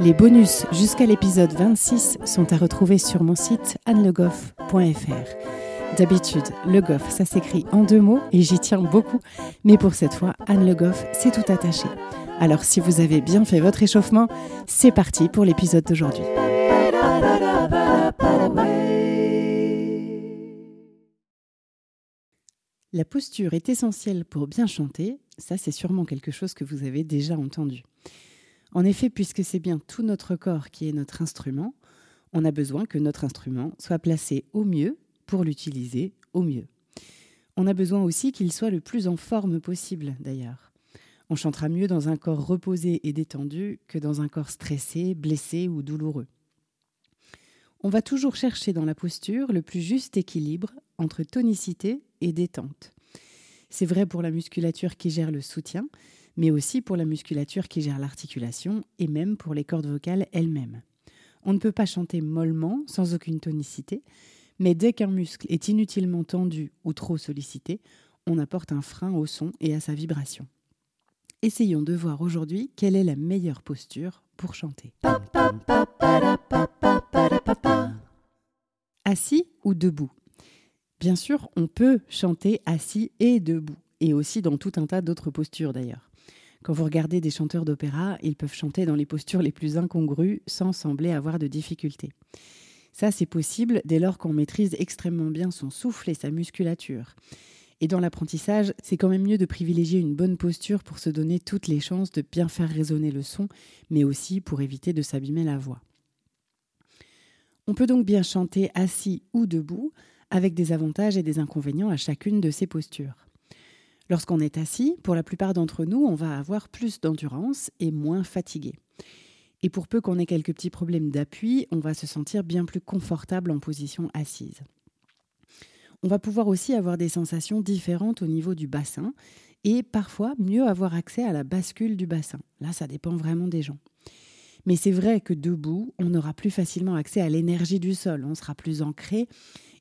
Les bonus jusqu'à l'épisode 26 sont à retrouver sur mon site annelegoff.fr. D'habitude, Le Goff, ça s'écrit en deux mots et j'y tiens beaucoup, mais pour cette fois, Anne Le Goff, c'est tout attaché. Alors si vous avez bien fait votre échauffement, c'est parti pour l'épisode d'aujourd'hui. La posture est essentielle pour bien chanter, ça c'est sûrement quelque chose que vous avez déjà entendu. En effet, puisque c'est bien tout notre corps qui est notre instrument, on a besoin que notre instrument soit placé au mieux pour l'utiliser au mieux. On a besoin aussi qu'il soit le plus en forme possible d'ailleurs. On chantera mieux dans un corps reposé et détendu que dans un corps stressé, blessé ou douloureux. On va toujours chercher dans la posture le plus juste équilibre entre tonicité et détente. C'est vrai pour la musculature qui gère le soutien, mais aussi pour la musculature qui gère l'articulation et même pour les cordes vocales elles-mêmes. On ne peut pas chanter mollement, sans aucune tonicité, mais dès qu'un muscle est inutilement tendu ou trop sollicité, on apporte un frein au son et à sa vibration. Essayons de voir aujourd'hui quelle est la meilleure posture pour chanter. Assis ou debout? Bien sûr, on peut chanter assis et debout, et aussi dans tout un tas d'autres postures d'ailleurs. Quand vous regardez des chanteurs d'opéra, ils peuvent chanter dans les postures les plus incongrues sans sembler avoir de difficultés. Ça, c'est possible dès lors qu'on maîtrise extrêmement bien son souffle et sa musculature. Et dans l'apprentissage, c'est quand même mieux de privilégier une bonne posture pour se donner toutes les chances de bien faire résonner le son, mais aussi pour éviter de s'abîmer la voix. On peut donc bien chanter assis ou debout, avec des avantages et des inconvénients à chacune de ces postures. Lorsqu'on est assis, pour la plupart d'entre nous, on va avoir plus d'endurance et moins fatigué. Et pour peu qu'on ait quelques petits problèmes d'appui, on va se sentir bien plus confortable en position assise. On va pouvoir aussi avoir des sensations différentes au niveau du bassin et parfois mieux avoir accès à la bascule du bassin. Là, ça dépend vraiment des gens. Mais c'est vrai que debout, on aura plus facilement accès à l'énergie du sol, on sera plus ancré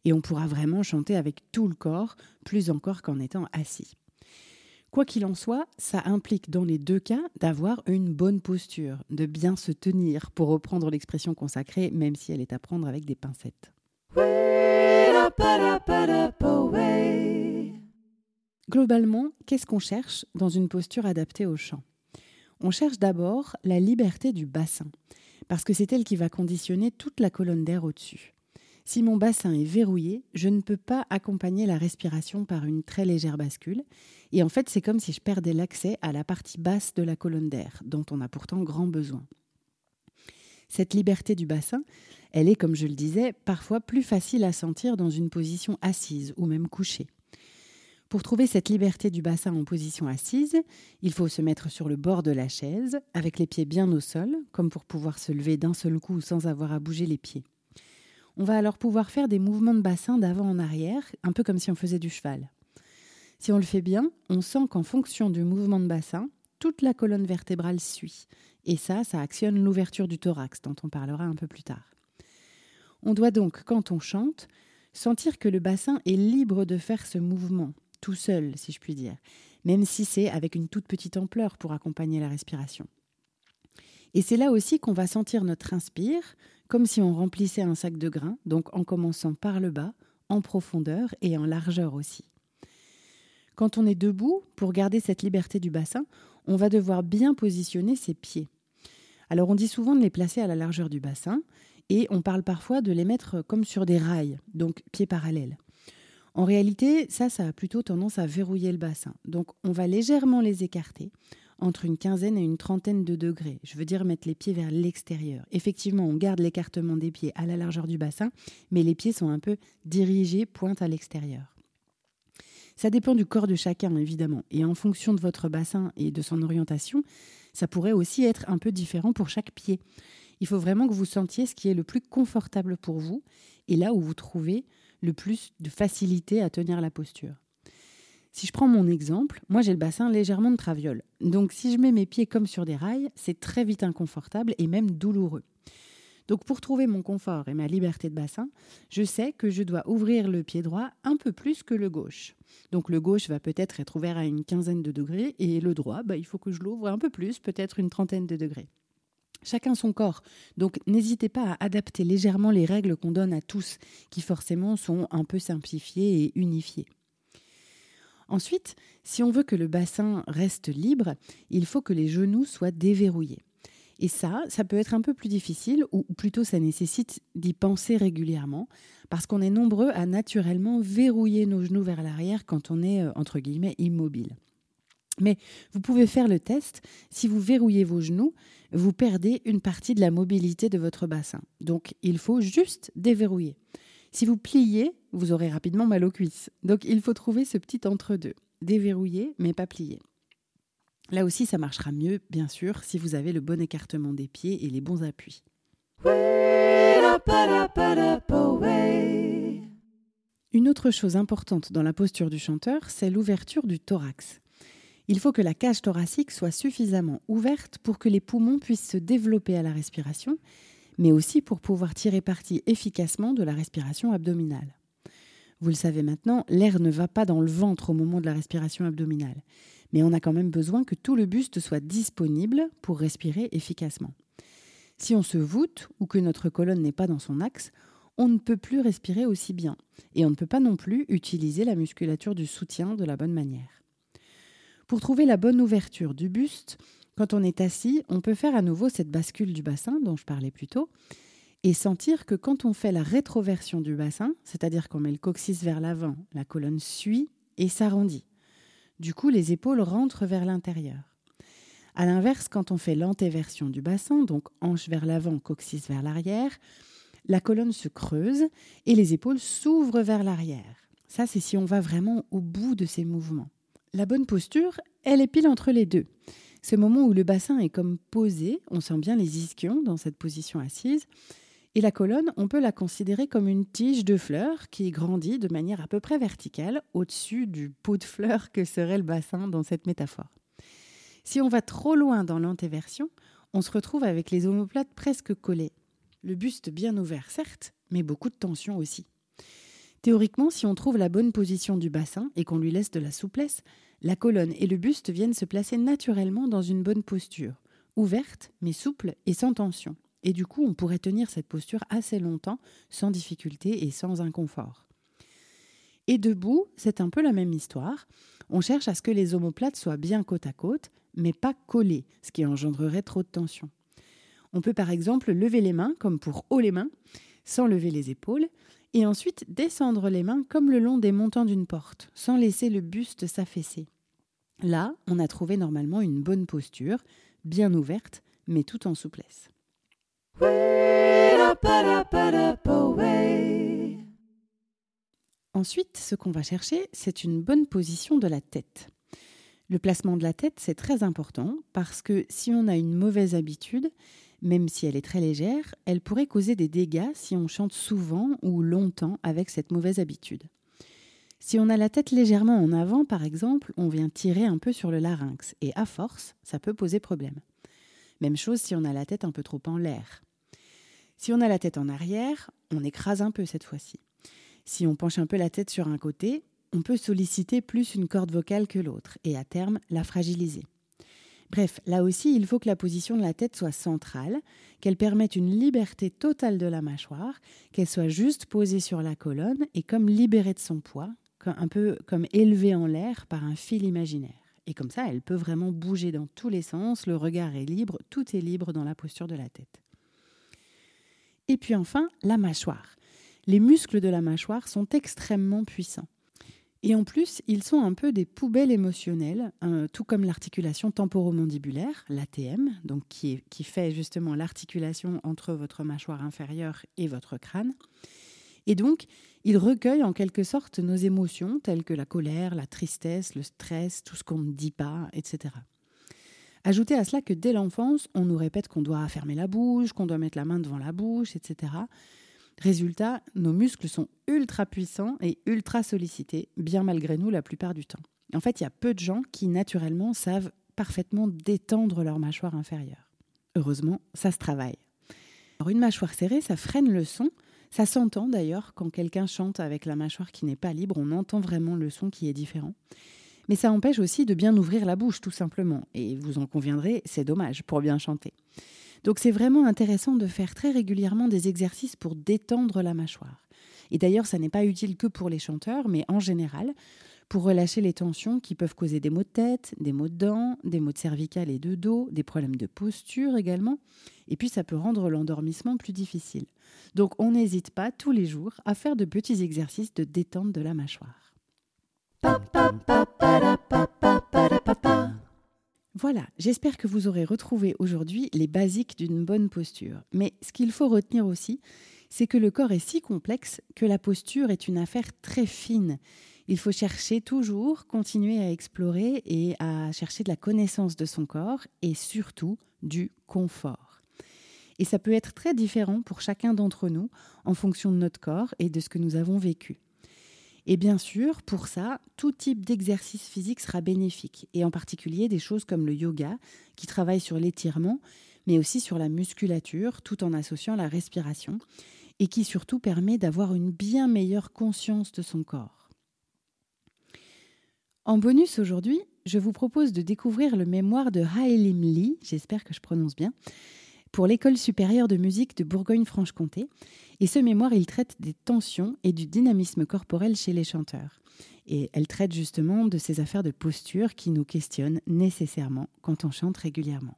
et on pourra vraiment chanter avec tout le corps, plus encore qu'en étant assis. Quoi qu'il en soit, ça implique dans les deux cas d'avoir une bonne posture, de bien se tenir, pour reprendre l'expression consacrée, même si elle est à prendre avec des pincettes. Globalement, qu'est-ce qu'on cherche dans une posture adaptée au chant? On cherche d'abord la liberté du bassin, parce que c'est elle qui va conditionner toute la colonne d'air au-dessus. Si mon bassin est verrouillé, je ne peux pas accompagner la respiration par une très légère bascule. Et en fait, c'est comme si je perdais l'accès à la partie basse de la colonne d'air, dont on a pourtant grand besoin. Cette liberté du bassin, elle est, comme je le disais, parfois plus facile à sentir dans une position assise ou même couchée. Pour trouver cette liberté du bassin en position assise, il faut se mettre sur le bord de la chaise, avec les pieds bien au sol, comme pour pouvoir se lever d'un seul coup sans avoir à bouger les pieds. On va alors pouvoir faire des mouvements de bassin d'avant en arrière, un peu comme si on faisait du cheval. Si on le fait bien, on sent qu'en fonction du mouvement de bassin, toute la colonne vertébrale suit. Et ça, ça actionne l'ouverture du thorax, dont on parlera un peu plus tard. On doit donc, quand on chante, sentir que le bassin est libre de faire ce mouvement, tout seul, si je puis dire, même si c'est avec une toute petite ampleur pour accompagner la respiration. Et c'est là aussi qu'on va sentir notre inspire, comme si on remplissait un sac de grains, donc en commençant par le bas, en profondeur et en largeur aussi. Quand on est debout, pour garder cette liberté du bassin, on va devoir bien positionner ses pieds. Alors on dit souvent de les placer à la largeur du bassin, et on parle parfois de les mettre comme sur des rails, donc pieds parallèles. En réalité, ça, ça a plutôt tendance à verrouiller le bassin. Donc on va légèrement les écarter entre une quinzaine et une trentaine de degrés. Je veux dire mettre les pieds vers l'extérieur. Effectivement, on garde l'écartement des pieds à la largeur du bassin, mais les pieds sont un peu dirigés, pointe à l'extérieur. Ça dépend du corps de chacun, évidemment, et en fonction de votre bassin et de son orientation, Ça pourrait aussi être un peu différent pour chaque pied. Il faut vraiment que vous sentiez ce qui est le plus confortable pour vous et là où vous trouvez le plus de facilité à tenir la posture. Si je prends mon exemple, moi j'ai le bassin légèrement de traviole. Donc si je mets mes pieds comme sur des rails, c'est très vite inconfortable et même douloureux. Donc pour trouver mon confort et ma liberté de bassin, je sais que je dois ouvrir le pied droit un peu plus que le gauche. Donc le gauche va peut-être être ouvert à une quinzaine de degrés et le droit, bah, il faut que je l'ouvre un peu plus, peut-être une trentaine de degrés. Chacun son corps. Donc n'hésitez pas à adapter légèrement les règles qu'on donne à tous, qui forcément sont un peu simplifiées et unifiées. Ensuite, si on veut que le bassin reste libre, il faut que les genoux soient déverrouillés. Et ça, ça peut être un peu plus difficile, ou plutôt ça nécessite d'y penser régulièrement, parce qu'on est nombreux à naturellement verrouiller nos genoux vers l'arrière quand on est, euh, entre guillemets, immobile. Mais vous pouvez faire le test. Si vous verrouillez vos genoux, vous perdez une partie de la mobilité de votre bassin. Donc il faut juste déverrouiller. Si vous pliez, vous aurez rapidement mal aux cuisses. Donc il faut trouver ce petit entre-deux. Déverrouiller, mais pas plier. Là aussi, ça marchera mieux, bien sûr, si vous avez le bon écartement des pieds et les bons appuis. Une autre chose importante dans la posture du chanteur, c'est l'ouverture du thorax. Il faut que la cage thoracique soit suffisamment ouverte pour que les poumons puissent se développer à la respiration mais aussi pour pouvoir tirer parti efficacement de la respiration abdominale. Vous le savez maintenant, l'air ne va pas dans le ventre au moment de la respiration abdominale, mais on a quand même besoin que tout le buste soit disponible pour respirer efficacement. Si on se voûte ou que notre colonne n'est pas dans son axe, on ne peut plus respirer aussi bien, et on ne peut pas non plus utiliser la musculature du soutien de la bonne manière. Pour trouver la bonne ouverture du buste, quand on est assis, on peut faire à nouveau cette bascule du bassin dont je parlais plus tôt et sentir que quand on fait la rétroversion du bassin, c'est-à-dire qu'on met le coccyx vers l'avant, la colonne suit et s'arrondit. Du coup, les épaules rentrent vers l'intérieur. À l'inverse, quand on fait l'antéversion du bassin, donc hanche vers l'avant, coccyx vers l'arrière, la colonne se creuse et les épaules s'ouvrent vers l'arrière. Ça, c'est si on va vraiment au bout de ces mouvements. La bonne posture, elle est pile entre les deux. Ce moment où le bassin est comme posé, on sent bien les ischions dans cette position assise, et la colonne, on peut la considérer comme une tige de fleurs qui grandit de manière à peu près verticale au-dessus du pot de fleurs que serait le bassin dans cette métaphore. Si on va trop loin dans l'antéversion, on se retrouve avec les omoplates presque collées. Le buste bien ouvert, certes, mais beaucoup de tension aussi. Théoriquement, si on trouve la bonne position du bassin et qu'on lui laisse de la souplesse, la colonne et le buste viennent se placer naturellement dans une bonne posture, ouverte mais souple et sans tension. Et du coup, on pourrait tenir cette posture assez longtemps, sans difficulté et sans inconfort. Et debout, c'est un peu la même histoire. On cherche à ce que les omoplates soient bien côte à côte, mais pas collées, ce qui engendrerait trop de tension. On peut par exemple lever les mains, comme pour haut les mains, sans lever les épaules, et ensuite descendre les mains comme le long des montants d'une porte, sans laisser le buste s'affaisser. Là, on a trouvé normalement une bonne posture, bien ouverte, mais tout en souplesse. Ensuite, ce qu'on va chercher, c'est une bonne position de la tête. Le placement de la tête, c'est très important parce que si on a une mauvaise habitude, même si elle est très légère, elle pourrait causer des dégâts si on chante souvent ou longtemps avec cette mauvaise habitude. Si on a la tête légèrement en avant, par exemple, on vient tirer un peu sur le larynx, et à force, ça peut poser problème. Même chose si on a la tête un peu trop en l'air. Si on a la tête en arrière, on écrase un peu cette fois-ci. Si on penche un peu la tête sur un côté, on peut solliciter plus une corde vocale que l'autre, et à terme la fragiliser. Bref, là aussi, il faut que la position de la tête soit centrale, qu'elle permette une liberté totale de la mâchoire, qu'elle soit juste posée sur la colonne et comme libérée de son poids, un peu comme élevée en l'air par un fil imaginaire. Et comme ça, elle peut vraiment bouger dans tous les sens, le regard est libre, tout est libre dans la posture de la tête. Et puis enfin, la mâchoire. Les muscles de la mâchoire sont extrêmement puissants. Et en plus, ils sont un peu des poubelles émotionnelles, euh, tout comme l'articulation temporomandibulaire, l'ATM, donc qui fait justement l'articulation entre votre mâchoire inférieure et votre crâne. Et donc, ils recueillent en quelque sorte nos émotions, telles que la colère, la tristesse, le stress, tout ce qu'on ne dit pas, etc. Ajoutez à cela que dès l'enfance, on nous répète qu'on doit fermer la bouche, qu'on doit mettre la main devant la bouche, etc. Résultat, nos muscles sont ultra puissants et ultra sollicités, bien malgré nous la plupart du temps. En fait, il y a peu de gens qui naturellement savent parfaitement détendre leur mâchoire inférieure. Heureusement, ça se travaille. Alors une mâchoire serrée, ça freine le son. Ça s'entend d'ailleurs quand quelqu'un chante avec la mâchoire qui n'est pas libre, on entend vraiment le son qui est différent. Mais ça empêche aussi de bien ouvrir la bouche, tout simplement. Et vous en conviendrez, c'est dommage pour bien chanter. Donc c'est vraiment intéressant de faire très régulièrement des exercices pour détendre la mâchoire. Et d'ailleurs, ça n'est pas utile que pour les chanteurs, mais en général, pour relâcher les tensions qui peuvent causer des maux de tête, des maux de dents, des maux de cervicales et de dos, des problèmes de posture également. Et puis ça peut rendre l'endormissement plus difficile. Donc on n'hésite pas tous les jours à faire de petits exercices de détente de la mâchoire. Voilà, j'espère que vous aurez retrouvé aujourd'hui les basiques d'une bonne posture. Mais ce qu'il faut retenir aussi, c'est que le corps est si complexe que la posture est une affaire très fine. Il faut chercher toujours, continuer à explorer et à chercher de la connaissance de son corps et surtout du confort. Et ça peut être très différent pour chacun d'entre nous en fonction de notre corps et de ce que nous avons vécu. Et bien sûr, pour ça, tout type d'exercice physique sera bénéfique, et en particulier des choses comme le yoga, qui travaille sur l'étirement, mais aussi sur la musculature, tout en associant la respiration, et qui surtout permet d'avoir une bien meilleure conscience de son corps. En bonus aujourd'hui, je vous propose de découvrir le mémoire de Haelim Lee, j'espère que je prononce bien, pour l'École supérieure de musique de Bourgogne-Franche-Comté. Et ce mémoire, il traite des tensions et du dynamisme corporel chez les chanteurs. Et elle traite justement de ces affaires de posture qui nous questionnent nécessairement quand on chante régulièrement.